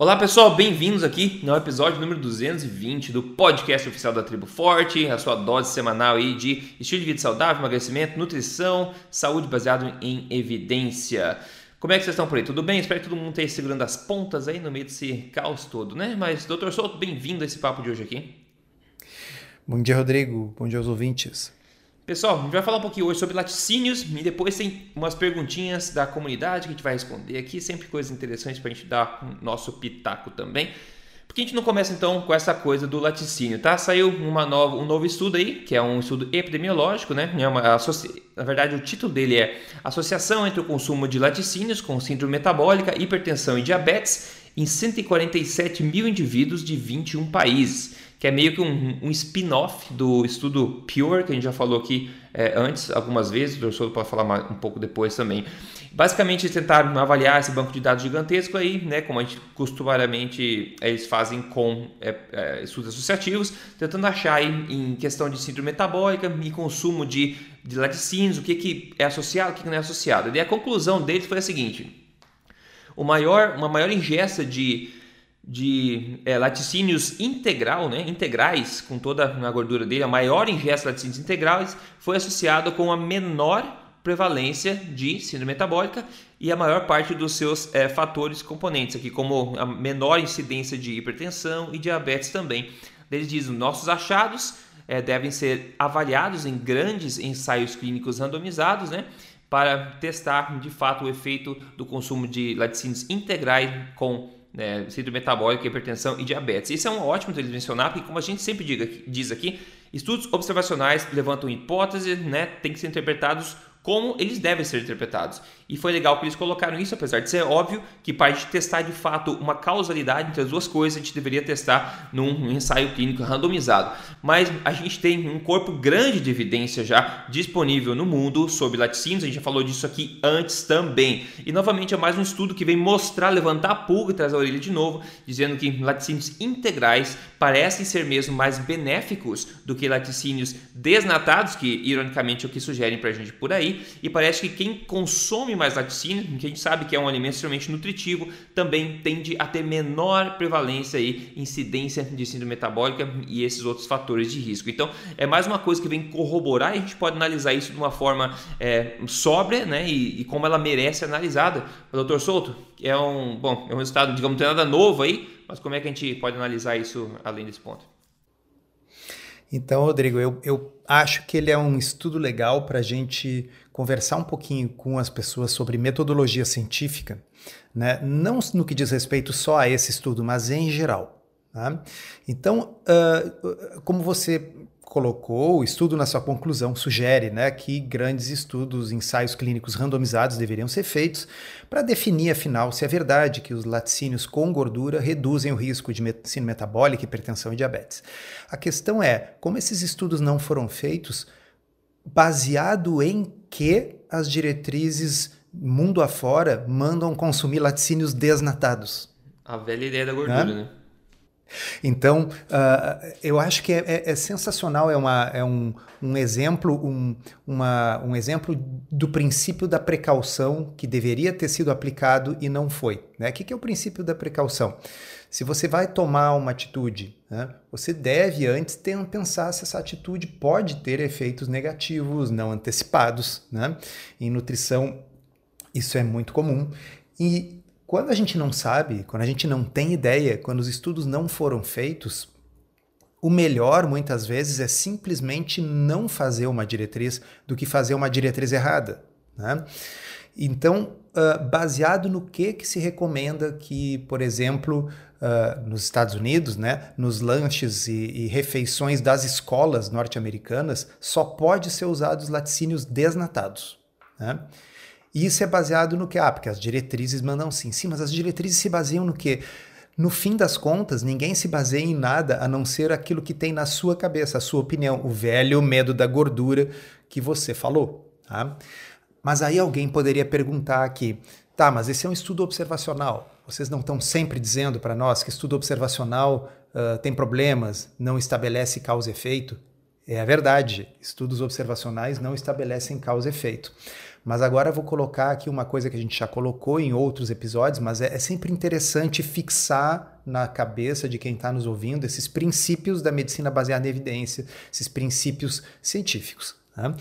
Olá pessoal, bem-vindos aqui no episódio número 220 do podcast oficial da Tribo Forte, a sua dose semanal aí de estilo de vida saudável, emagrecimento, nutrição, saúde baseado em evidência. Como é que vocês estão por aí? Tudo bem? Espero que todo mundo esteja segurando as pontas aí no meio desse caos todo, né? Mas, doutor Souto, bem-vindo a esse papo de hoje aqui. Bom dia, Rodrigo. Bom dia aos ouvintes. Pessoal, a gente vai falar um pouquinho hoje sobre laticínios e depois tem umas perguntinhas da comunidade que a gente vai responder aqui, sempre coisas interessantes para a gente dar o nosso pitaco também. Por que a gente não começa então com essa coisa do laticínio, tá? Saiu uma nova, um novo estudo aí, que é um estudo epidemiológico, né? É uma, na verdade, o título dele é Associação entre o consumo de laticínios com síndrome metabólica, hipertensão e diabetes em 147 mil indivíduos de 21 países que é meio que um, um spin-off do estudo Pure, que a gente já falou aqui é, antes algumas vezes, o professor pode falar um pouco depois também. Basicamente, eles tentaram avaliar esse banco de dados gigantesco aí, né, como a gente costumariamente eles fazem com é, é, estudos associativos, tentando achar aí, em questão de síndrome metabólica e consumo de, de laticínios, o que, que é associado, o que, que não é associado. E a conclusão deles foi a seguinte: o maior, uma maior ingesta de de é, laticínios integral, né, integrais, com toda a gordura dele, a maior ingesta de laticínios integrais foi associado com a menor prevalência de síndrome metabólica e a maior parte dos seus é, fatores componentes aqui, como a menor incidência de hipertensão e diabetes também. Eles dizem, nossos achados é, devem ser avaliados em grandes ensaios clínicos randomizados, né, para testar de fato o efeito do consumo de laticínios integrais com né, síndrome metabólica, hipertensão e diabetes. Isso é um ótimo deles mencionar, porque como a gente sempre diz aqui, estudos observacionais levantam hipóteses, né, têm que ser interpretados como eles devem ser interpretados. E foi legal que eles colocaram isso, apesar de ser óbvio que para a gente testar de fato uma causalidade entre as duas coisas, a gente deveria testar num ensaio clínico randomizado. Mas a gente tem um corpo grande de evidência já disponível no mundo sobre laticínios, a gente já falou disso aqui antes também. E novamente é mais um estudo que vem mostrar, levantar a pulga e trazer a orelha de novo, dizendo que laticínios integrais parecem ser mesmo mais benéficos do que laticínios desnatados, que ironicamente é o que sugerem para a gente por aí. E parece que quem consome mais laticínio, que a gente sabe que é um alimento extremamente nutritivo, também tende a ter menor prevalência e incidência de síndrome metabólica e esses outros fatores de risco. Então, é mais uma coisa que vem corroborar e a gente pode analisar isso de uma forma é, sóbria, né? E, e, como ela merece ser analisada. Doutor Souto, é um, bom, é um resultado, digamos, não tem nada novo aí, mas como é que a gente pode analisar isso além desse ponto? Então, Rodrigo, eu, eu acho que ele é um estudo legal para a gente conversar um pouquinho com as pessoas sobre metodologia científica, né? não no que diz respeito só a esse estudo, mas em geral. Tá? Então, uh, como você colocou, o estudo na sua conclusão sugere né, que grandes estudos, ensaios clínicos randomizados deveriam ser feitos para definir, afinal, se é verdade que os laticínios com gordura reduzem o risco de medicina metabólica, hipertensão e diabetes. A questão é, como esses estudos não foram feitos, baseado em que as diretrizes mundo afora mandam consumir laticínios desnatados? A velha ideia da gordura, né? né? Então, uh, eu acho que é, é, é, sensacional, é, uma, é um, um exemplo, um, uma, um exemplo do princípio da precaução que deveria ter sido aplicado e não foi. Né? O que, que é o princípio da precaução? Se você vai tomar uma atitude, né, você deve antes ter, pensar se essa atitude pode ter efeitos negativos, não antecipados. Né? Em nutrição, isso é muito comum. E quando a gente não sabe, quando a gente não tem ideia, quando os estudos não foram feitos, o melhor muitas vezes é simplesmente não fazer uma diretriz do que fazer uma diretriz errada. Né? Então, uh, baseado no que, que se recomenda que, por exemplo, uh, nos Estados Unidos, né, nos lanches e, e refeições das escolas norte-americanas, só pode ser usados laticínios desnatados. Né? E isso é baseado no que? Ah, porque as diretrizes mandam sim. Sim, mas as diretrizes se baseiam no quê? No fim das contas, ninguém se baseia em nada a não ser aquilo que tem na sua cabeça, a sua opinião, o velho medo da gordura que você falou. Tá? Mas aí alguém poderia perguntar aqui, tá, mas esse é um estudo observacional. Vocês não estão sempre dizendo para nós que estudo observacional uh, tem problemas, não estabelece causa e efeito? É verdade, estudos observacionais não estabelecem causa e efeito. Mas agora eu vou colocar aqui uma coisa que a gente já colocou em outros episódios, mas é, é sempre interessante fixar na cabeça de quem está nos ouvindo esses princípios da medicina baseada em evidência, esses princípios científicos. Né?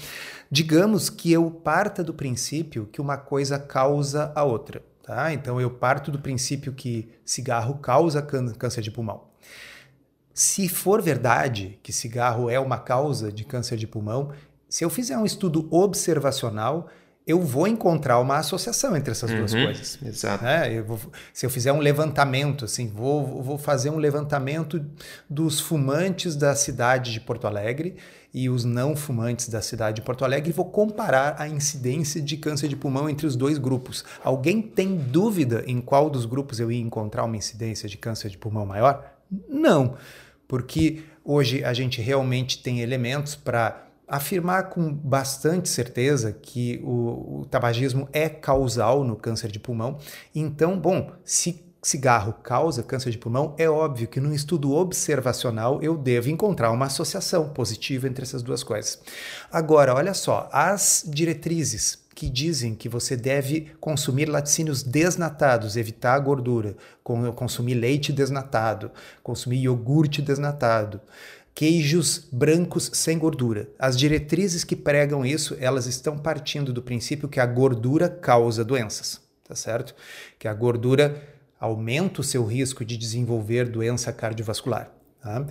Digamos que eu parta do princípio que uma coisa causa a outra. Tá? Então eu parto do princípio que cigarro causa câncer de pulmão. Se for verdade que cigarro é uma causa de câncer de pulmão, se eu fizer um estudo observacional, eu vou encontrar uma associação entre essas uhum, duas coisas. Exato. É, eu vou, se eu fizer um levantamento, assim, vou, vou fazer um levantamento dos fumantes da cidade de Porto Alegre e os não fumantes da cidade de Porto Alegre e vou comparar a incidência de câncer de pulmão entre os dois grupos. Alguém tem dúvida em qual dos grupos eu ia encontrar uma incidência de câncer de pulmão maior? Não porque hoje a gente realmente tem elementos para afirmar com bastante certeza que o, o, tabagismo é causal no câncer de pulmão. Então, bom, se cigarro causa câncer de pulmão, é óbvio que num estudo observacional eu devo encontrar uma associação positiva entre essas duas coisas. Agora, olha só, as diretrizes que dizem que você deve consumir laticínios desnatados, evitar a gordura, consumir leite desnatado, consumir iogurte desnatado, queijos brancos sem gordura. As diretrizes que pregam isso, elas estão partindo do princípio que a gordura causa doenças, tá certo? Que a gordura aumenta o seu risco de desenvolver doença cardiovascular. Tá?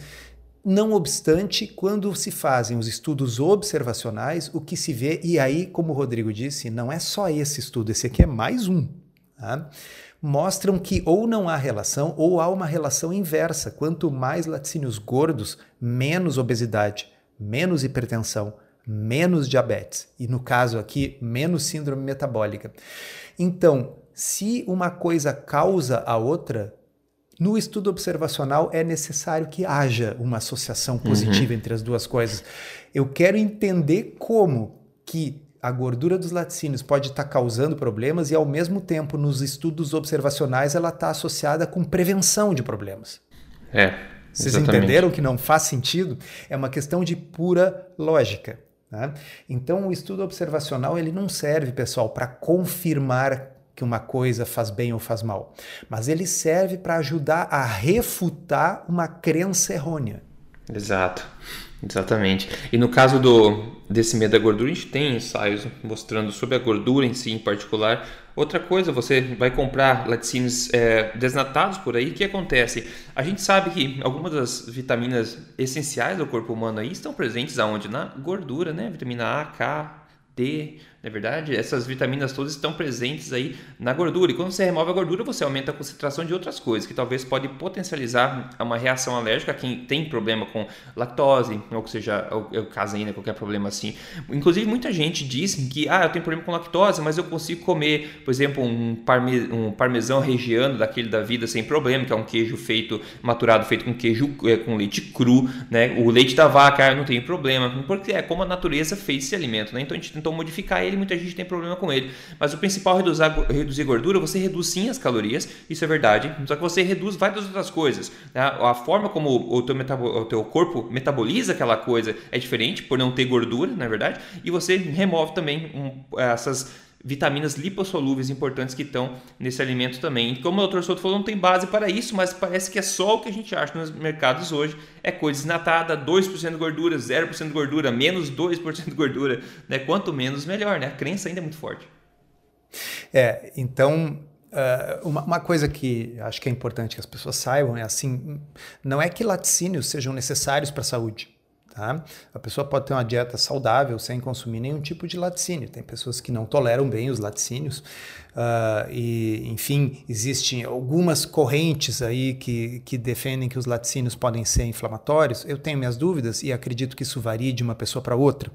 Não obstante, quando se fazem os estudos observacionais, o que se vê, e aí, como o Rodrigo disse, não é só esse estudo, esse aqui é mais um, tá? Mostram que ou não há relação ou há uma relação inversa. Quanto mais laticínios gordos, menos obesidade, menos hipertensão, menos diabetes. E no caso aqui, menos síndrome metabólica. Então, se uma coisa causa a outra, no estudo observacional é necessário que haja uma associação positiva uhum. entre as duas coisas. Eu quero entender como que a gordura dos laticínios pode estar tá causando problemas e ao mesmo tempo nos estudos observacionais ela está associada com prevenção de problemas. É. Vocês entenderam que não faz sentido? É uma questão de pura lógica. Né? Então o estudo observacional ele não serve, pessoal, para confirmar que uma coisa faz bem ou faz mal, mas ele serve para ajudar a refutar uma crença errônea. Exato, exatamente. E no caso do desse medo da gordura, a gente tem ensaios mostrando sobre a gordura em si, em particular. Outra coisa, você vai comprar laticínios é, desnatados por aí, o que acontece? A gente sabe que algumas das vitaminas essenciais do corpo humano aí estão presentes aonde? Na gordura, né? Vitamina A, K, D, na verdade, essas vitaminas todas estão presentes aí na gordura. E quando você remove a gordura, você aumenta a concentração de outras coisas, que talvez pode potencializar uma reação alérgica quem tem problema com lactose, ou que seja, o caseína, qualquer problema assim. Inclusive, muita gente diz que, ah, eu tenho problema com lactose, mas eu consigo comer, por exemplo, um, parme, um parmesão regiano daquele da vida sem problema, que é um queijo feito, maturado, feito com queijo é, com leite cru, né? O leite da vaca, ah, eu não tenho problema, porque é como a natureza fez esse alimento, né? Então a gente tentou modificar ele muita gente tem problema com ele. Mas o principal é reduzir, gordura, você reduz sim as calorias, isso é verdade, só que você reduz várias outras coisas. Né? A forma como o teu, o teu corpo metaboliza aquela coisa é diferente, por não ter gordura, na é verdade, e você remove também um, essas vitaminas lipossolúveis importantes que estão nesse alimento também. Como o Dr. Souto falou, não tem base para isso, mas parece que é só o que a gente acha nos mercados hoje. É coisa desnatada, 2% de gordura, 0% de gordura, menos 2% de gordura. Né? Quanto menos, melhor. Né? A crença ainda é muito forte. É, então Uh, uma, uma, coisa que acho que é importante que as pessoas saibam é assim: não é que laticínios sejam necessários para a saúde. Tá? A pessoa pode ter uma dieta saudável sem consumir nenhum tipo de laticínio. Tem pessoas que não toleram bem os laticínios. Uh, e, enfim, existem algumas correntes aí que, que defendem que os laticínios podem ser inflamatórios. Eu tenho minhas dúvidas e acredito que isso varie de uma pessoa para outra.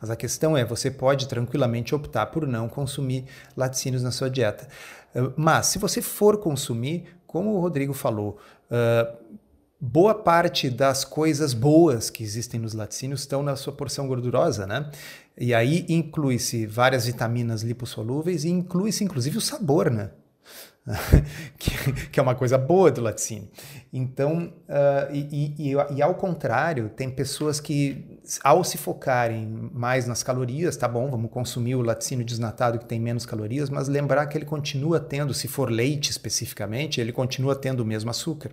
Mas a questão é, você pode tranquilamente optar por não consumir laticínios na sua dieta. Uh, mas, se você for consumir, como o Rodrigo falou, uh, boa parte das coisas boas que existem nos laticínios estão na sua porção gordurosa, né? E aí inclui-se várias vitaminas lipossolúveis e inclui-se inclusive o sabor, né? que, que, é uma coisa boa do laticínio. Então, uh, e, e, e, ao contrário, tem pessoas que, ao se focarem mais nas calorias, tá bom, vamos consumir o laticínio desnatado que tem menos calorias, mas lembrar que ele continua tendo, se for leite especificamente, ele continua tendo o mesmo açúcar.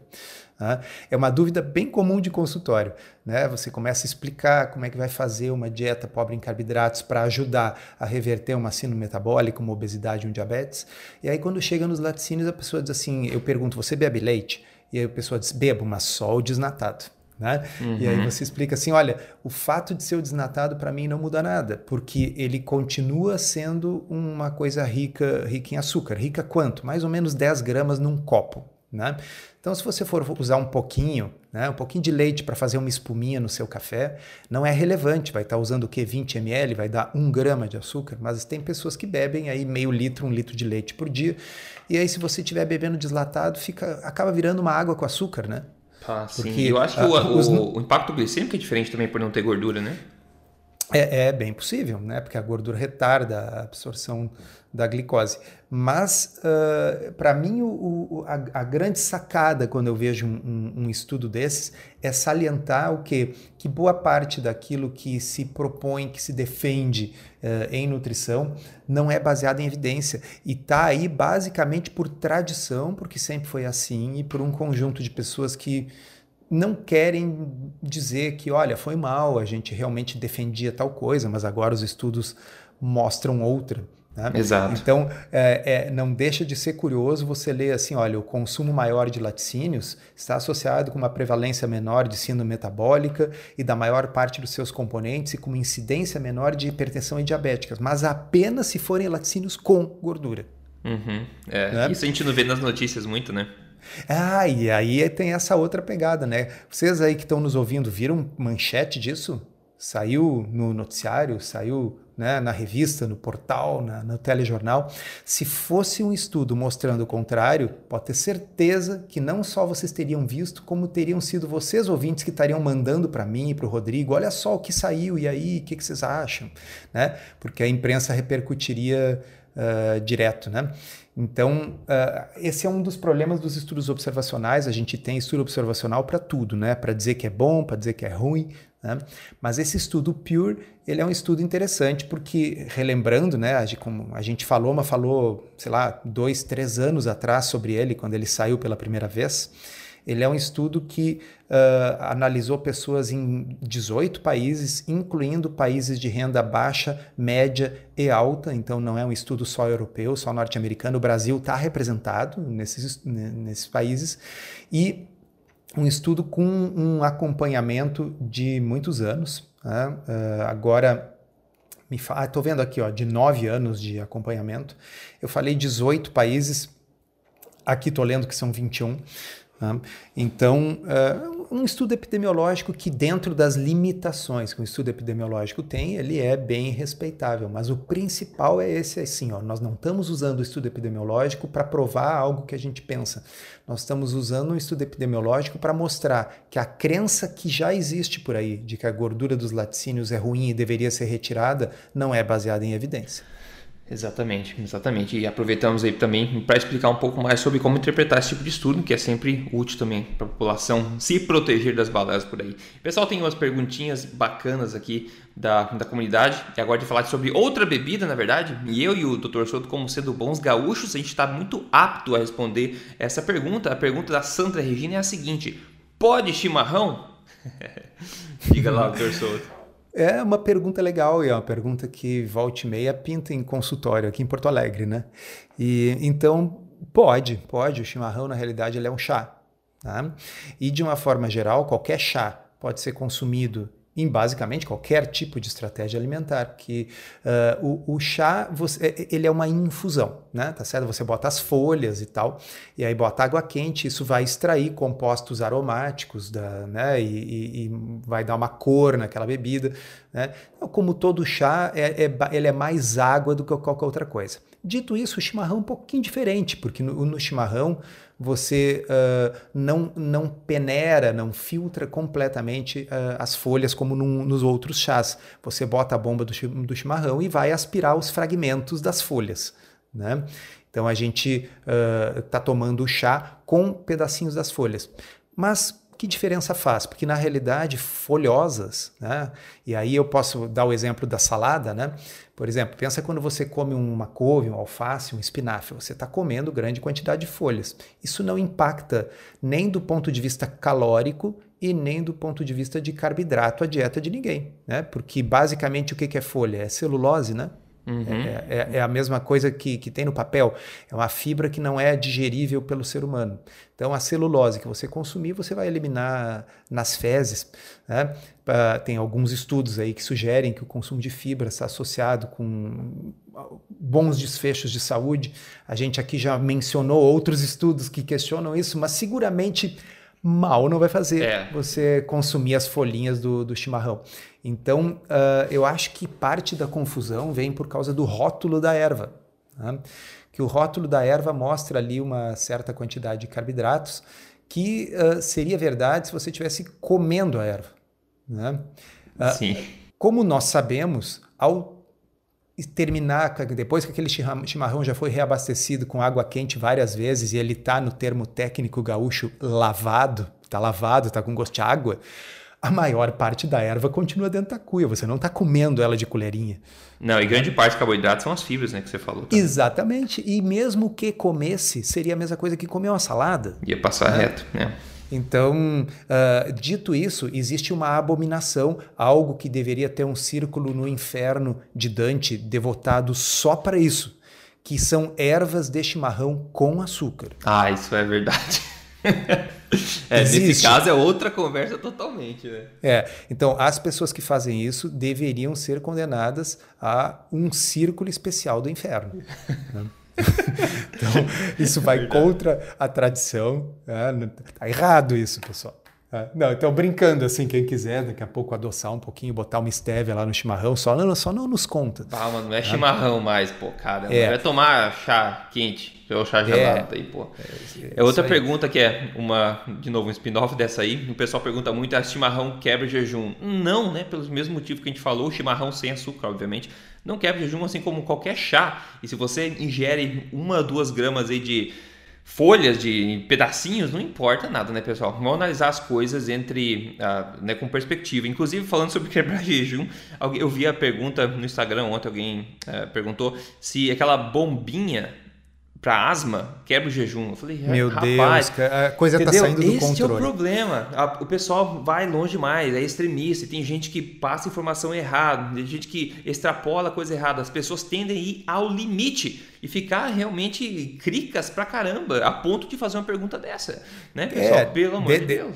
Né? É uma dúvida bem comum de consultório. Né? Você começa a explicar como é que vai fazer uma dieta pobre em carboidratos para ajudar a reverter uma síndrome metabólica, uma obesidade, um diabetes. E aí, quando chega nos laticínios, a pessoa diz assim: eu pergunto, você bebe leite? E aí a pessoa diz: bebo, mas só o desnatado. Né? Uhum. E aí uhum. você explica assim: olha, o fato de ser o desnatado para mim não muda nada, porque ele continua sendo uma coisa rica, rica em açúcar. Rica quanto? Mais ou menos 10 gramas num copo. Né? Então, se você for usar um pouquinho, né, um pouquinho de leite para fazer uma espuminha no seu café, não é relevante. Vai estar tá usando o que? 20 ml, vai dar um grama de açúcar, mas tem pessoas que bebem aí meio litro, um litro de leite por dia. E aí, se você estiver bebendo deslatado, fica, acaba virando uma água com açúcar, né? Ah, sim. Porque, eu acho que o, os... o, o impacto glicêmico é diferente também por não ter gordura, né? É, é, bem possível, né? Porque a gordura retarda a absorção da glicose. Mas, uh, para mim, o, o, a, a, grande sacada quando eu vejo um, um, um, estudo desses é salientar o que que boa parte daquilo que se propõe, que se defende uh, em nutrição, não é baseado em evidência e está aí basicamente por tradição, porque sempre foi assim, e por um conjunto de pessoas que não querem dizer que, olha, foi mal, a gente realmente defendia tal coisa, mas agora os estudos mostram outra. Né? Exato. Então, é, é, não deixa de ser curioso você ler assim: olha, o consumo maior de laticínios está associado com uma prevalência menor de síndrome metabólica e da maior parte dos seus componentes e com uma incidência menor de hipertensão e diabéticas, mas apenas se forem laticínios com gordura. Uhum. É, né? Isso a gente não vê nas notícias muito, né? Ah, e aí tem essa outra pegada, né? Vocês aí que estão nos ouvindo, viram manchete disso? Saiu no noticiário, saiu né, na revista, no portal, na, no telejornal. Se fosse um estudo mostrando o contrário, pode ter certeza que não só vocês teriam visto, como teriam sido vocês ouvintes que estariam mandando para mim e para o Rodrigo: olha só o que saiu, e aí, o que, que vocês acham? Né? Porque a imprensa repercutiria uh, direto. Né? Então, uh, esse é um dos problemas dos estudos observacionais. A gente tem estudo observacional para tudo, né? Para dizer que é bom, para dizer que é ruim. Né? Mas esse estudo Pure, ele é um estudo interessante porque, relembrando, né, como a gente falou, mas falou, sei lá, dois, três anos atrás sobre ele, quando ele saiu pela primeira vez, ele é um estudo que uh, analisou pessoas em 18 países, incluindo países de renda baixa, média e alta. Então, não é um estudo só europeu, só norte-americano. O Brasil está representado nesses, nesses países. E um estudo com um acompanhamento de muitos anos. Né? Uh, agora, estou vendo aqui, ó, de nove anos de acompanhamento. Eu falei 18 países, aqui estou lendo que são 21. Né? Então, uh, um estudo epidemiológico que, dentro das limitações que um estudo epidemiológico tem, ele é bem respeitável. Mas o principal é esse assim: ó, nós não estamos usando o estudo epidemiológico para provar algo que a gente pensa. Nós estamos usando um estudo epidemiológico para mostrar que a crença que já existe por aí de que a gordura dos laticínios é ruim e deveria ser retirada não é baseada em evidência. Exatamente, exatamente. E aproveitamos aí também para explicar um pouco mais sobre como interpretar esse tipo de estudo, que é sempre útil também para a população se proteger das balelas por aí. pessoal tem umas perguntinhas bacanas aqui da, da comunidade. E agora de falar sobre outra bebida, na verdade. E eu e o Dr. Soto, como sendo bons gaúchos, a gente está muito apto a responder essa pergunta. A pergunta da Sandra Regina é a seguinte: pode chimarrão? Diga lá, Dr. Soto. É uma pergunta legal e é uma pergunta que volta e meia pinta em consultório aqui em Porto Alegre, né? E então pode, pode. O chimarrão na realidade ele é um chá, tá? E de uma forma geral, qualquer chá pode ser consumido em basicamente qualquer tipo de estratégia alimentar, que uh, o, o, chá você, é, ele é uma infusão, né? Tá certo? Você bota as folhas e tal, e aí bota água quente, isso vai extrair compostos aromáticos da, né? E, e, e vai dar uma cor naquela bebida, né? Então, como todo chá, é, é, ele é mais água do que qualquer outra coisa. Dito isso, o chimarrão é um pouquinho diferente, porque no, no chimarrão você uh, não, não peneira, não filtra completamente uh, as folhas como num, nos outros chás. Você bota a bomba do, do chimarrão e vai aspirar os fragmentos das folhas. Né? Então a gente está uh, tomando o chá com pedacinhos das folhas. Mas que diferença faz? Porque na realidade, folhosas, né? E aí eu posso dar o exemplo da salada, né? Por exemplo, pensa quando você come uma couve, um alface, um espinafre, você está comendo grande quantidade de folhas. Isso não impacta nem do ponto de vista calórico e nem do ponto de vista de carboidrato a dieta de ninguém, né? Porque basicamente o que é folha? É celulose, né? Uhum. É, é, é, a mesma coisa que, que tem no papel. É uma fibra que não é digerível pelo ser humano. Então, a celulose que você consumir, você vai eliminar nas fezes. Né? tem alguns estudos aí que sugerem que o consumo de fibra está associado com bons desfechos de saúde. A gente aqui já mencionou outros estudos que questionam isso, mas seguramente mal não vai fazer é. você consumir as folhinhas do, do chimarrão. Então, uh, eu acho que parte da confusão vem por causa do rótulo da erva. Né? Que o rótulo da erva mostra ali uma certa quantidade de carboidratos, que uh, seria verdade se você estivesse comendo a erva. Né? Uh, Sim. Como nós sabemos, ao terminar, depois que aquele chimarrão já foi reabastecido com água quente várias vezes e ele está no termo técnico gaúcho lavado, está lavado, está com gosto de água, a maior parte da erva continua dentro da cuia. Você não está comendo ela de colherinha. Não, e grande parte dos carboidratos são as fibras, né, que você falou. Também. Exatamente. E mesmo que comesse, seria a mesma coisa que comer uma salada. Ia passar né? reto, né? Então, uh, dito isso, existe uma abominação, algo que deveria ter um círculo no inferno de Dante devotado só para isso, que são ervas de chimarrão com açúcar. Ah, isso é verdade. é, nesse caso é outra conversa totalmente, né? É, então as pessoas que fazem isso deveriam ser condenadas a um círculo especial do inferno. Né? então, isso vai contra a tradição. Né? Tá errado isso, pessoal. É. Não, então brincando assim, quem quiser daqui a pouco adoçar um pouquinho, botar uma estévia lá no chimarrão, só não, só não nos conta. Ah, mano, não é chimarrão mais, pô, cara. É. Vai tomar chá quente, ou chá gelado é. aí, pô. É, é outra pergunta que é uma, de novo, um spin-off dessa aí. O pessoal pergunta muito: ah, chimarrão quebra jejum? Não, né? Pelos mesmos motivos que a gente falou, o chimarrão sem açúcar, obviamente não quebra jejum assim como qualquer chá. E se você ingere uma, duas gramas aí de folhas, de pedacinhos, não importa nada, né, pessoal? Vamos analisar as coisas entre, uh, né, com perspectiva. Inclusive, falando sobre quebrar jejum, eu vi a pergunta no Instagram ontem, alguém uh, perguntou se aquela bombinha para asma, quebra o jejum. Eu falei, meu rapaz, Deus, a coisa tá entendeu? tá saindo do Esse controle. Esse é o problema. o pessoal vai longe demais, é extremista. Tem gente que passa informação errada, tem gente que extrapola coisa errada. As pessoas tendem a ir ao limite e ficar realmente cricas pra caramba, a ponto de fazer uma pergunta dessa, né, pessoal? É, Pelo amor de, de Deus.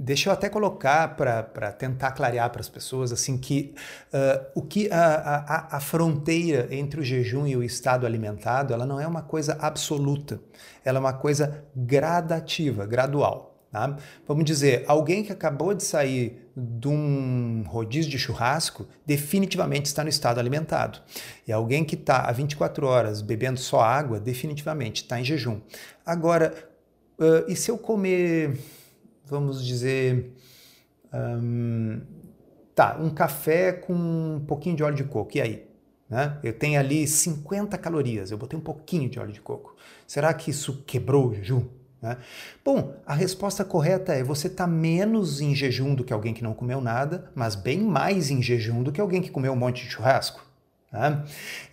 Deixa eu até colocar para tentar clarear para as pessoas assim que uh, o que a, a, a, fronteira entre o jejum e o estado alimentado ela não é uma coisa absoluta, ela é uma coisa gradativa, gradual. Tá? Vamos dizer, alguém que acabou de sair de um rodízio de churrasco definitivamente está no estado alimentado. E alguém que está há 24 horas bebendo só água definitivamente está em jejum. Agora, uh, e se eu comer vamos dizer, um, tá, um café com um pouquinho de óleo de coco, e aí? Né? Eu tenho ali 50 calorias, eu botei um pouquinho de óleo de coco. Será que isso quebrou o jejum? Né? Bom, a resposta correta é você está menos em jejum do que alguém que não comeu nada, mas bem mais em jejum do que alguém que comeu um monte de churrasco. Né?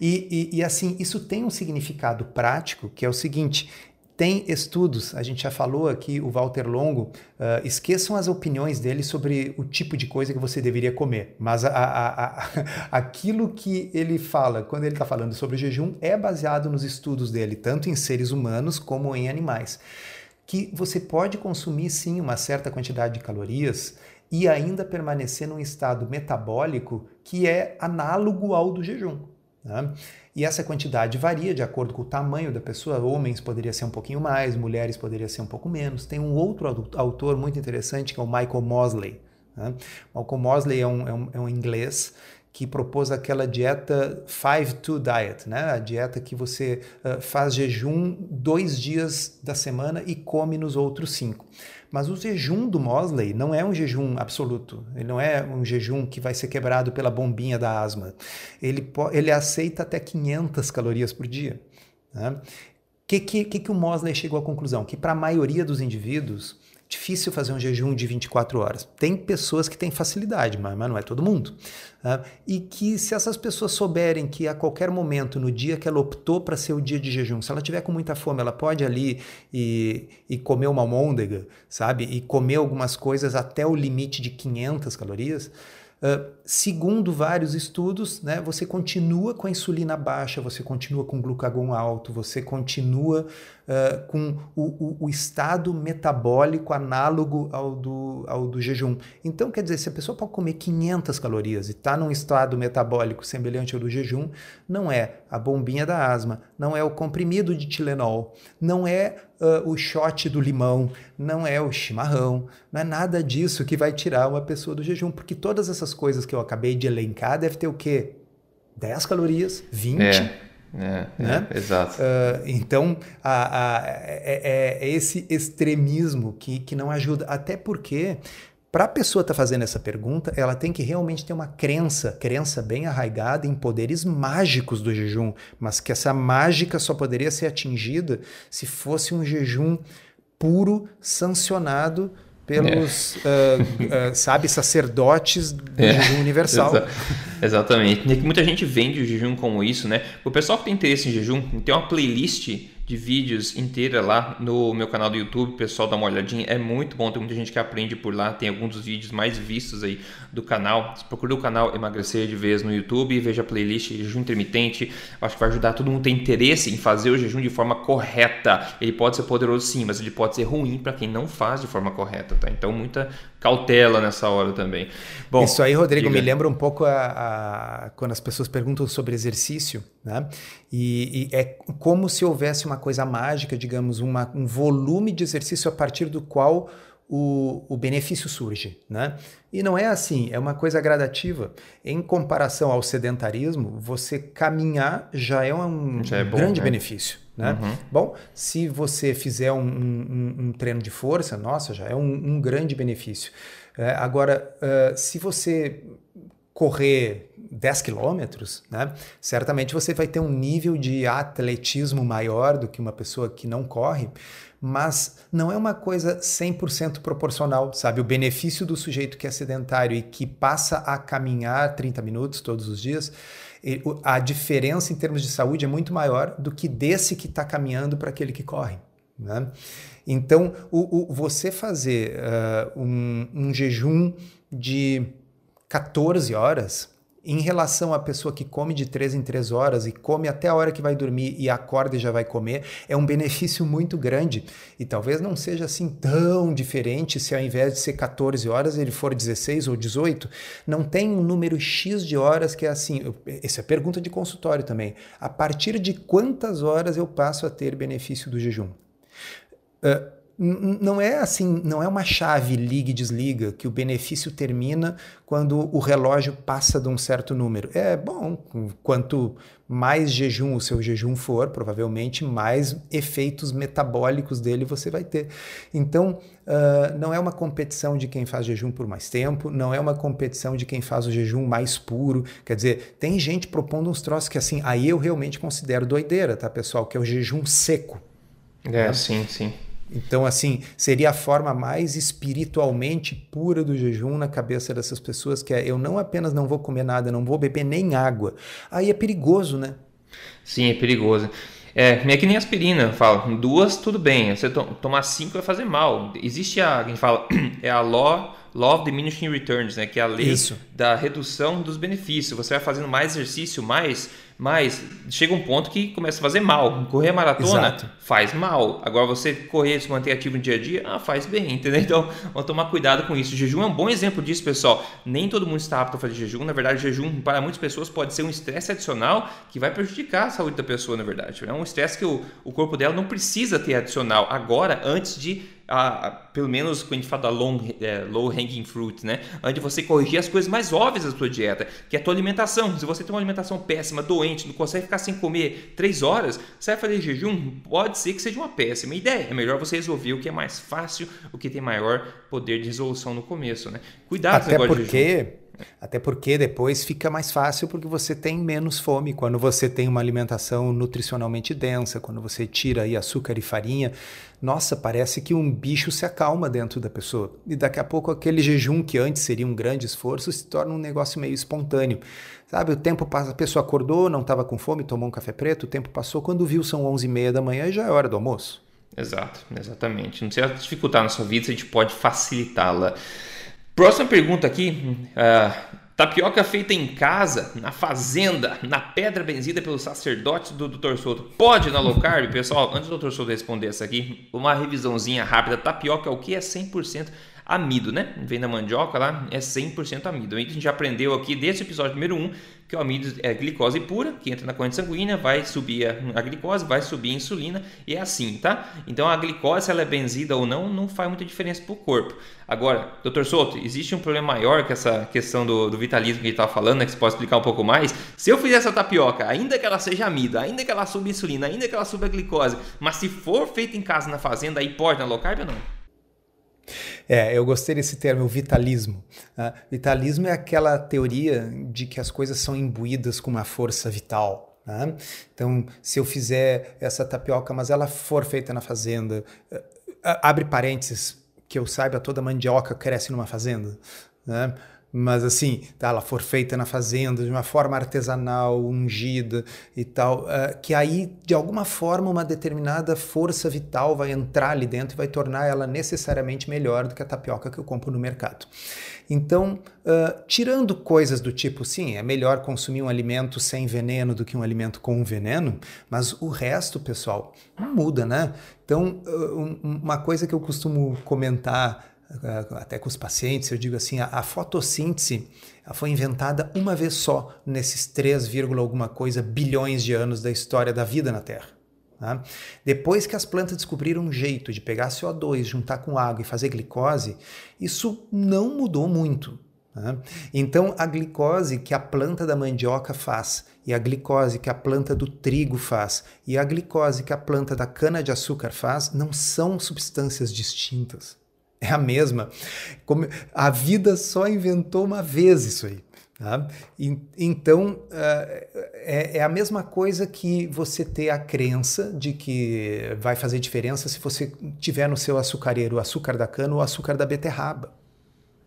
E, e, e assim, isso tem um significado prático que é o seguinte: tem estudos, a gente já falou aqui, o Walter Longo, uh, esqueçam as opiniões dele sobre o tipo de coisa que você deveria comer, mas a, a, a, aquilo que ele fala, quando ele está falando sobre jejum, é baseado nos estudos dele, tanto em seres humanos como em animais. Que você pode consumir sim uma certa quantidade de calorias e ainda permanecer num estado metabólico que é análogo ao do jejum. Né? E essa quantidade varia de acordo com o tamanho da pessoa. Homens poderia ser um pouquinho mais, mulheres poderia ser um pouco menos. Tem um outro autor muito interessante que é o Michael Mosley. Né? Michael Mosley é um, é um, é um inglês que propôs aquela dieta 5-2 diet, né? a dieta que você uh, faz jejum dois dias da semana e come nos outros cinco. Mas o jejum do Mosley não é um jejum absoluto, ele não é um jejum que vai ser quebrado pela bombinha da asma. Ele, ele aceita até 500 calorias por dia. Né? que, que, que, que o Mosley chegou à conclusão? Que para a maioria dos indivíduos, difícil fazer um jejum de 24 horas. Tem pessoas que têm facilidade, mas, mas não é todo mundo. Uh, e que se essas pessoas souberem que a qualquer momento, no dia que ela optou para ser o dia de jejum, se ela tiver com muita fome, ela pode ali e, e comer uma almôndega, sabe? E comer algumas coisas até o limite de 500 calorias. Uh, segundo vários estudos, né, você continua com a insulina baixa, você continua com glucagon alto, você continua uh, com o, o, o, estado metabólico análogo ao do, ao do jejum. Então, quer dizer, se a pessoa pode comer 500 calorias e está num estado metabólico semelhante ao do jejum, não é a bombinha da asma, não é o comprimido de Tilenol, não é uh, o shot do limão, não é o chimarrão, não é nada disso que vai tirar uma pessoa do jejum, porque todas essas coisas que eu acabei de elencar deve ter o quê? 10 calorias, 20. É. É, né? é, exato. Uh, então, a, a, é, é, é, esse extremismo que, que não ajuda. Até porque, para a pessoa estar tá fazendo essa pergunta, ela tem que realmente ter uma crença, crença bem arraigada em poderes mágicos do jejum, mas que essa mágica só poderia ser atingida se fosse um jejum puro, sancionado pelos, é. uh, uh, sabe, sacerdotes do é. jejum universal. Exa exatamente. Muita gente vende o jejum como isso, né? O pessoal que tem interesse em jejum tem uma playlist de vídeos inteira lá no meu canal do YouTube, pessoal dá uma olhadinha, é muito bom, tem muita gente que aprende por lá, tem alguns dos vídeos mais vistos aí do canal. Procura o canal Emagrecer de Vez no YouTube, veja a playlist Jejum Intermitente, acho que vai ajudar todo mundo a ter interesse em fazer o jejum de forma correta. Ele pode ser poderoso sim, mas ele pode ser ruim para quem não faz de forma correta, tá? Então muita cautela nessa hora também. Bom, Isso aí, Rodrigo, diga. me lembra um pouco a, a, quando as pessoas perguntam sobre exercício, né? E, e, é como se houvesse uma coisa mágica, digamos, uma, um volume de exercício a partir do qual o, o, benefício surge, né? E não é assim, é uma coisa gradativa. Em comparação ao sedentarismo, você caminhar já é um já é bom, grande né? benefício. Né? Uhum. Bom, se você fizer um, um, um, treino de força, nossa, já é um, um grande benefício. É, agora, uh, se você correr 10 quilômetros, né, certamente você vai ter um nível de atletismo maior do que uma pessoa que não corre, mas não é uma coisa 100% proporcional, sabe? O benefício do sujeito que é sedentário e que passa a caminhar 30 minutos todos os dias a diferença em termos de saúde é muito maior do que desse que está caminhando para aquele que corre. Né? Então, o, o, você fazer uh, um, um jejum de 14 horas em relação à pessoa que come de três em três horas e come até a hora que vai dormir e acorda e já vai comer, é um benefício muito grande. E talvez não seja assim tão diferente se ao invés de ser 14 horas ele for 16 ou 18. Não tem um número X de horas que é assim. Essa é pergunta de consultório também. A partir de quantas horas eu passo a ter benefício do jejum? Uh, não é assim, não é uma chave liga e desliga que o benefício termina quando o relógio passa de um certo número. É bom, quanto mais jejum o seu jejum for, provavelmente mais efeitos metabólicos dele você vai ter. Então, uh, não é uma competição de quem faz jejum por mais tempo, não é uma competição de quem faz o jejum mais puro. Quer dizer, tem gente propondo uns troços que assim, aí eu realmente considero doideira, tá, pessoal? Que é o jejum seco. É, né? sim, sim. Então, assim, seria a forma mais espiritualmente pura do jejum na cabeça dessas pessoas, que é eu não apenas não vou comer nada, não vou beber nem água. Aí é perigoso, né? Sim, é perigoso. É, é que nem aspirina, fala, duas tudo bem, você to tomar cinco vai fazer mal. Existe a, a gente fala, é a law Law of Diminishing Returns, né? Que é a lei Isso. da redução dos benefícios. Você vai fazendo mais exercício, mais, mais. Chega um ponto que começa a fazer mal. Correr a maratona Exato. faz mal. Agora você correr, se manter ativo no dia a dia, ah, faz bem, entendeu? Então, vamos tomar cuidado com isso. O jejum é um bom exemplo disso, pessoal. Nem todo mundo está apto a fazer jejum. Na verdade, o jejum, para muitas pessoas, pode ser um estresse adicional que vai prejudicar a saúde da pessoa, na verdade. É um estresse que o, o corpo dela não precisa ter adicional agora, antes de a, a, pelo menos quando a gente fala da long, é, low hanging fruit, né? Onde você corrigir as coisas mais óbvias da sua dieta, que é a tua alimentação. Se você tem uma alimentação péssima, doente, não consegue ficar sem comer três horas, você vai fazer jejum, pode ser que seja uma péssima ideia. É melhor você resolver o que é mais fácil, o que tem maior poder de resolução no começo, né? Cuidado Até porque Até porque depois fica mais fácil porque você tem menos fome quando você tem uma alimentação nutricionalmente densa, quando você tira aí açúcar e farinha. Nossa, parece que um bicho se acalma dentro da pessoa. E daqui a pouco aquele jejum que antes seria um grande esforço se torna um negócio meio espontâneo. Sabe, o tempo passa, a pessoa acordou, não estava com fome, tomou um café preto, o tempo passou, quando viu são 11h30 da manhã e já é hora do almoço. Exato, exatamente. Não precisa dificultar na sua vida, a gente pode facilitá-la. Próxima pergunta aqui. Uh, tapioca feita em casa, na fazenda, na pedra benzida pelos sacerdotes do Dr. Souto. Pode na low carb? Pessoal, antes do Dr. Souto responder essa aqui, uma revisãozinha rápida. Tapioca o que? É 100% amido, né? Vem da mandioca lá, é 100% amido. A gente já aprendeu aqui desse episódio número 1 que o amido é glicose pura, que entra na corrente sanguínea, vai subir a, glicose, vai subir a insulina e é assim, tá? Então a glicose, se ela é benzida ou não, não faz muita diferença para o corpo. Agora, doutor Souto, existe um problema maior que essa questão do, do vitalismo que a gente estava falando, né, que você pode explicar um pouco mais? Se eu fizer essa tapioca, ainda que ela seja amido, ainda que ela suba insulina, ainda que ela suba a glicose, mas se for feita em casa na fazenda, aí pode na low carb ou não? É, eu gostei desse termo, vitalismo. Uh, vitalismo é aquela teoria de que as coisas são imbuídas com uma força vital. Né? Então, se eu fizer essa tapioca, mas ela for feita na fazenda, uh, abre parênteses, que eu saiba, toda mandioca cresce numa fazenda. Né? Mas assim, tá, ela for feita na fazenda de uma forma artesanal, ungida e tal, uh, que aí de alguma forma uma determinada força vital vai entrar ali dentro e vai tornar ela necessariamente melhor do que a tapioca que eu compro no mercado. Então, uh, tirando coisas do tipo, sim, é melhor consumir um alimento sem veneno do que um alimento com veneno, mas o resto, pessoal, não muda, né? Então, uh, uma coisa que eu costumo comentar até com os pacientes, eu digo assim, a, a fotossíntese foi inventada uma vez só nesses 3, alguma coisa bilhões de anos da história da vida na Terra. Tá? Depois que as plantas descobriram um jeito de pegar CO2, juntar com água e fazer glicose, isso não mudou muito. Tá? Então, a glicose que a planta da mandioca faz, e a glicose que a planta do trigo faz, e a glicose que a planta da cana-de-açúcar faz, não são substâncias distintas é a mesma. Como a vida só inventou uma vez isso aí. Tá? Então, eh, é, é, a mesma coisa que você ter a crença de que vai fazer diferença se você tiver no seu açucareiro o açúcar da cana ou o açúcar da beterraba.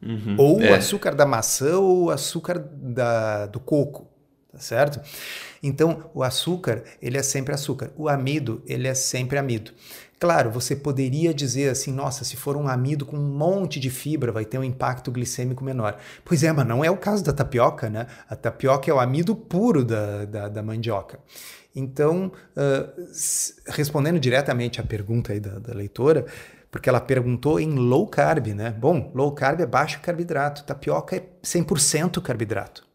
Uhum, ou é. o açúcar da maçã ou o açúcar da, do coco, tá certo? Então, o açúcar, ele é sempre açúcar. O amido, ele é sempre amido. Claro, você poderia dizer assim, nossa, se for um amido com um monte de fibra, vai ter um impacto glicêmico menor. Pois é, mas não é o caso da tapioca, né? A tapioca é o amido puro da, da, da mandioca. Então, uh, respondendo diretamente à pergunta aí da, da leitora, porque ela perguntou em low carb, né? Bom, low carb é baixo carboidrato, tapioca é 100% carboidrato.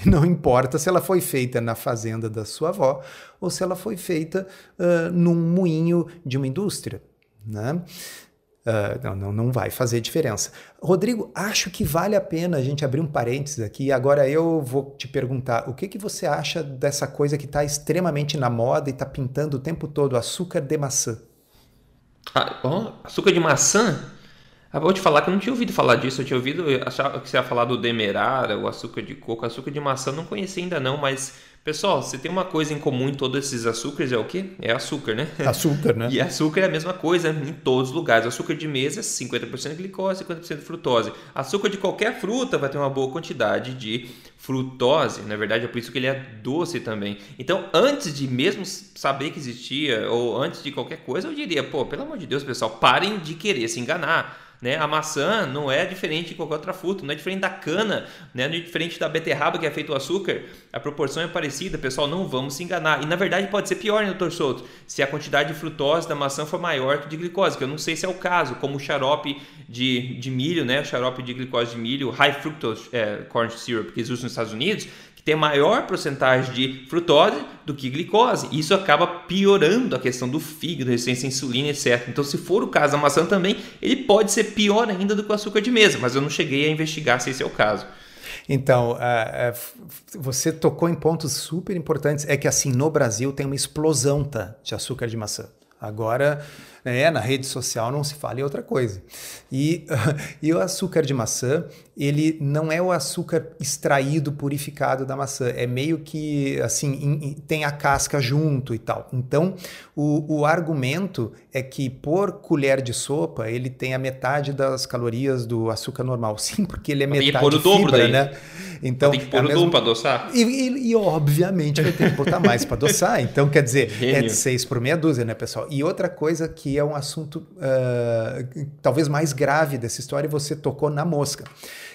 Não importa se ela foi feita na fazenda da sua avó ou se ela foi feita uh, num moinho de uma indústria. Né? Uh, não, não, não vai fazer diferença. Rodrigo, acho que vale a pena a gente abrir um parênteses aqui. Agora eu vou te perguntar: o que, que você acha dessa coisa que está extremamente na moda e está pintando o tempo todo açúcar de maçã? Ah, oh, açúcar de maçã? Ah, vou te falar que eu não tinha ouvido falar disso. Eu tinha ouvido achava que você ia falar do demerara, o açúcar de coco, açúcar de maçã, não conhecia ainda não, mas pessoal, você tem uma coisa em comum em todos esses açúcares é o quê? É açúcar, né? Açúcar, né? e açúcar é a mesma coisa em todos os lugares. Açúcar de mesa, 50% glicose, 50% frutose. Açúcar de qualquer fruta vai ter uma boa quantidade de frutose, na verdade é por isso que ele é doce também. Então, antes de mesmo saber que existia ou antes de qualquer coisa, eu diria, pô, pelo amor de Deus, pessoal, parem de querer se enganar né? A maçã não é diferente de qualquer outra fruta, não é diferente da cana, né? não é diferente da beterraba que é feito o açúcar. A proporção é parecida, pessoal, não vamos se enganar. E na verdade pode ser pior, né, doutor Souto? Se a quantidade de frutose da maçã for maior que de glicose, que eu não sei se é o caso, como o xarope de, de milho, né? O xarope de glicose de milho, high fructose é, corn syrup, que usam nos Estados Unidos, que tem maior porcentagem de frutose do que glicose. E isso acaba piorando a questão do fígado, resistência à insulina, etc. Então, se for o caso da maçã também, ele pode ser pior ainda do que o açúcar de mesa, mas eu não cheguei a investigar se esse é o caso. Então, uh, uh, você tocou em pontos super importantes. É que assim, no Brasil tem uma explosão tá, de açúcar de maçã. Agora, É, na rede social não se fala em outra coisa. E, e o açúcar de maçã, ele não é o açúcar extraído, purificado da maçã. É meio que, assim, in, in, tem a casca junto e tal. Então, o, o argumento é que por colher de sopa, ele tem a metade das calorias do açúcar normal. Sim, porque ele é metade pôr o dobro fibra, daí. né? Então, Tem que pôr é o mesmo- para adoçar. e, e- e, obviamente vai ter que botar mais para adoçar. Então, quer dizer, é Gênio. de seis por meia dúzia, né, pessoal? E outra coisa que é um assunto ah, talvez mais grave dessa história, você tocou na mosca.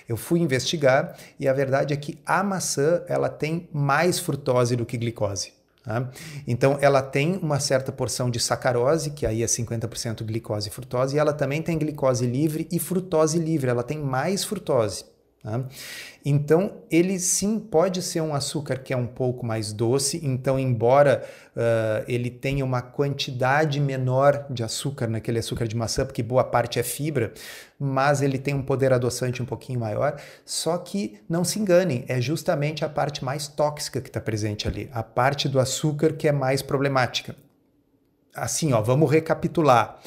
Eu fui investigar e a verdade é que a maçã ela tem mais frutose do que glicose. tá? Então, ela tem uma certa porção de sacarose, que aí é 50% glicose e frutose, e ela também tem glicose livre e frutose livre, ela tem mais frutose. Tá? Então, ele sim pode ser um açúcar que é um pouco mais doce. Então, embora ah, ele tenha uma quantidade menor de açúcar naquele açúcar de maçã, porque boa parte é fibra, mas ele tem um poder adoçante um pouquinho maior. Só que não se enganem, é justamente a parte mais tóxica que está presente ali, a parte do açúcar que é mais problemática. Assim, ó, vamos recapitular.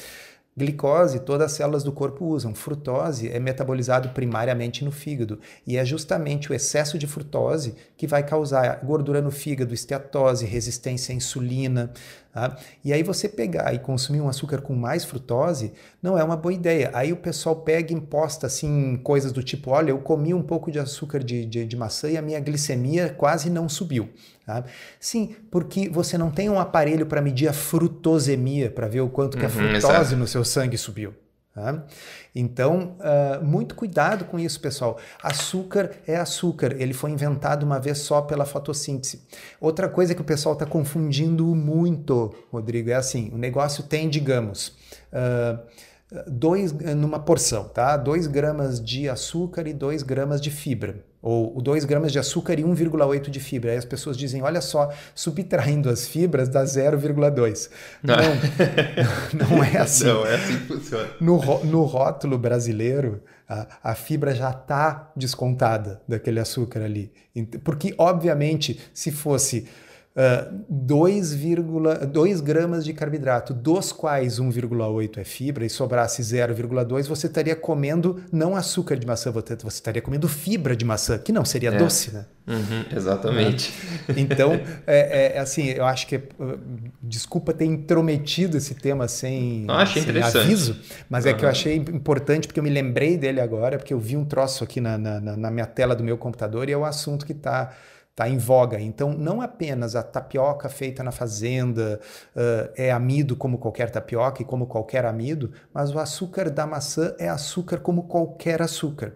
Glicose, todas as células do corpo usam. Frutose é metabolizado primariamente no fígado. E é justamente o excesso de frutose que vai causar gordura no fígado, esteatose, resistência à insulina. Tá? E aí você pegar e consumir um açúcar com mais frutose não é uma boa ideia. Aí o pessoal pega e imposta assim coisas do tipo: olha, eu comi um pouco de açúcar de, de, de maçã e a minha glicemia quase não subiu. tá? Sim, porque você não tem um aparelho para medir a frutosemia, para ver o quanto que a Uhum, frutose exato. no seu sangue subiu. Tá? Então, ah, muito cuidado com isso, pessoal. Açúcar é açúcar, ele foi inventado uma vez só pela fotossíntese. Outra coisa que o pessoal está confundindo muito, Rodrigo, é assim: o negócio tem, digamos, ah, dois numa porção, tá? 2 gramas de açúcar e 2 gramas de fibra. Ou 2 gramas de açúcar e 1,8 de fibra. Aí as pessoas dizem, olha só, subtraindo as fibras dá 0,2. Não. Não, não é assim. Não, é assim que funciona. No, no rótulo brasileiro, a, a fibra já está descontada daquele açúcar ali. Porque, obviamente, se fosse ah, 2,2 gramas de carboidrato, dos quais 1,8 é fibra, e sobrasse 0,2, você estaria comendo não açúcar de maçã, você estaria comendo fibra de maçã, que não seria É. doce, né? Uhum, exatamente. Então, é, é, assim, eu acho que, uh, desculpa ter intrometido esse tema sem, sem aviso, mas é que eu achei importante porque eu me lembrei dele agora, porque eu vi um troço aqui na, na- na minha tela do meu computador e é o assunto que está tá em voga. Então, não apenas a tapioca feita na fazenda uh, é amido como qualquer tapioca e como qualquer amido, mas o açúcar da maçã é açúcar como qualquer açúcar.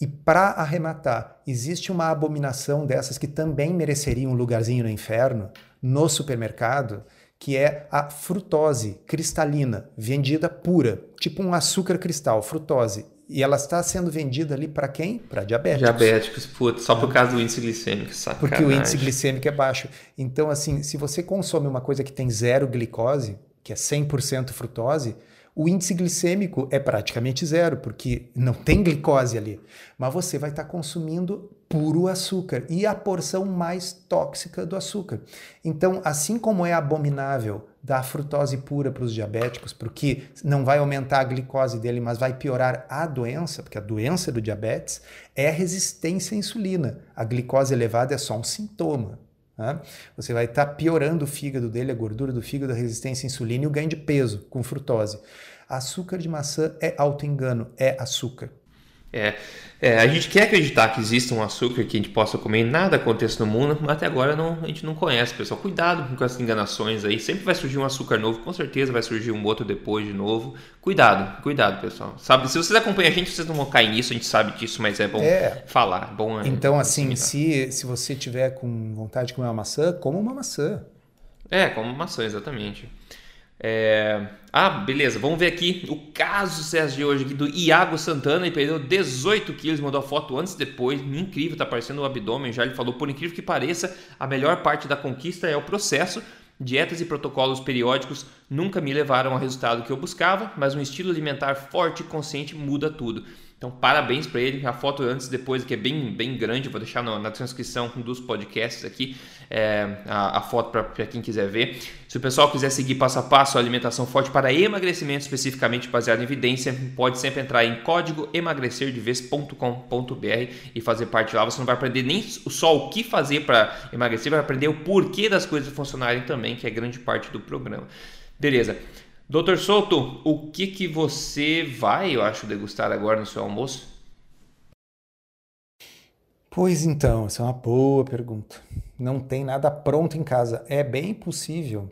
E para arrematar, existe uma abominação dessas que também mereceria um lugarzinho no inferno, no supermercado, que é a frutose cristalina, vendida pura, tipo um açúcar cristal, frutose. E ela está sendo vendida ali para quem? Para diabéticos. Diabéticos, putz, só por causa do índice glicêmico, sacanagem. Porque o índice glicêmico é baixo. Então, assim, se você consome uma coisa que tem zero glicose, que é 100% frutose, o índice glicêmico é praticamente zero, porque não tem glicose ali. Mas você vai estar consumindo puro açúcar e a porção mais tóxica do açúcar. Então, assim como é abominável dar frutose pura para os diabéticos, porque não vai aumentar a glicose dele, mas vai piorar a doença, porque a doença do diabetes é a resistência à insulina. A glicose elevada é só um sintoma. né? Você vai estar piorando o fígado dele, a gordura do fígado, a resistência à insulina e o ganho de peso com frutose. Açúcar de maçã é autoengano, é açúcar. É, é, a gente quer acreditar que exista um açúcar que a gente possa comer nada aconteça no mundo, mas até agora não, a gente não conhece, pessoal. Cuidado com essas enganações aí. Sempre vai surgir um açúcar novo, com certeza vai surgir um outro depois de novo. Cuidado, cuidado, pessoal. Sabe, se vocês acompanham a gente, vocês não vão cair nisso, a gente sabe disso, mas é bom É. falar. Bom, é, Então, assim, se, se você tiver com vontade de comer uma maçã, coma uma maçã. É, como maçã, exatamente. É, Ah, beleza. Vamos ver aqui o caso César de hoje aqui do Iago Santana. Ele perdeu 18 quilos, mandou a foto antes e depois. Incrível, tá aparecendo o abdômen já. Ele falou, por incrível que pareça, a melhor parte da conquista é o processo. Dietas e protocolos periódicos nunca me levaram ao resultado que eu buscava, mas um estilo alimentar forte e consciente muda tudo. Então, parabéns para ele. A foto antes e depois, que é bem, bem grande, vou deixar no, na transcrição dos podcasts aqui é, a, a, foto para quem quiser ver. Se o pessoal quiser seguir passo a passo a alimentação forte para emagrecimento, especificamente baseado em evidência, pode sempre entrar em código emagrecerdeves.com.br e fazer parte lá. Você não vai aprender nem só o que fazer para emagrecer, vai aprender o porquê das coisas funcionarem também, que é grande parte do programa. Beleza. Doutor Souto, o que, que você vai, eu acho, degustar agora no seu almoço? Pois então, essa é uma boa pergunta. Não tem nada pronto em casa. É bem possível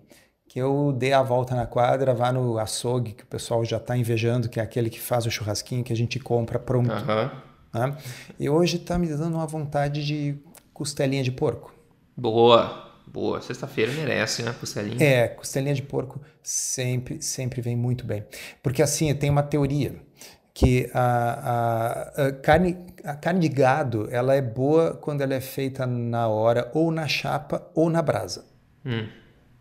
que eu dê a volta na quadra, vá no açougue, que o pessoal já está invejando, que é aquele que faz o churrasquinho que a gente compra pronto. Uhum. Né? E hoje está me dando uma vontade de costelinha de porco. Boa! Boa, sexta-feira merece, né? Costelinha. É, costelinha de porco sempre, sempre vem muito bem. Porque assim, tem uma teoria que a, a, a, carne, a carne de gado ela é boa quando ela é feita na hora, ou na chapa, ou na brasa. Hum.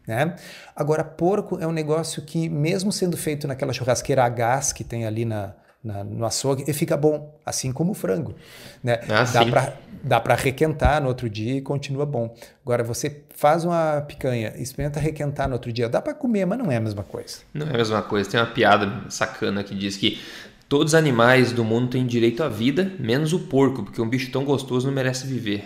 Né? Agora, porco é um negócio que, mesmo sendo feito naquela churrasqueira a gás que tem ali na, na, no açougue e fica bom, assim como o frango. Né? Ah, dá para requentar no outro dia e continua bom. Agora, você faz uma picanha, experimenta requentar no outro dia, dá para comer, mas não é a mesma coisa. Não é a mesma coisa. Tem uma piada sacana que diz que todos os animais do mundo têm direito à vida, menos o porco, porque um bicho tão gostoso não merece viver.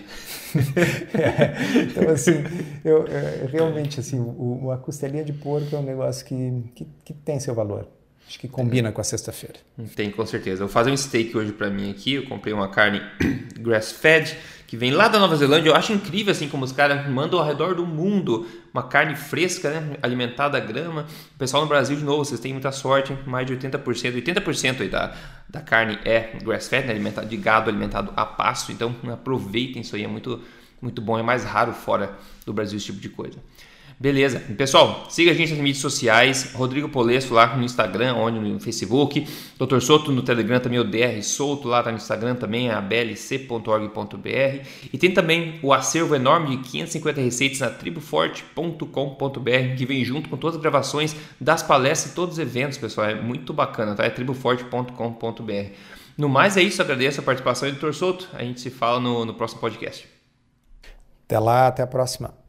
é, então, assim, eu, eu, realmente, assim, o, a costelinha de porco é um negócio que, que, que tem seu valor. Acho que combina é. com a sexta-feira. Tem, com certeza. Eu vou fazer um steak hoje para mim aqui. Eu comprei uma carne grass-fed que vem lá da Nova Zelândia. Eu acho incrível assim como os caras mandam ao redor do mundo uma carne fresca, né? alimentada a grama. O pessoal no Brasil, de novo, vocês têm muita sorte. Mais de 80%, 80% aí da, da carne é grass-fed, né? alimentado de gado alimentado a pasto. Então aproveitem isso aí, é muito, muito bom. É mais raro fora do Brasil esse tipo de coisa. Beleza. Pessoal, siga a gente nas mídias sociais. Rodrigo Polesso lá no Instagram, onde no Facebook. Dr. Souto no Telegram também, o DR Souto lá tá no Instagram também, é ablc.org.br. E tem também o acervo enorme de 550 receitas na triboforte.com.br, que vem junto com todas as gravações das palestras e todos os eventos, pessoal. É muito bacana, tá? É triboforte.com.br. No mais é isso, agradeço a participação do Dr. Souto. A gente se fala no, no próximo podcast. Até lá, até a próxima.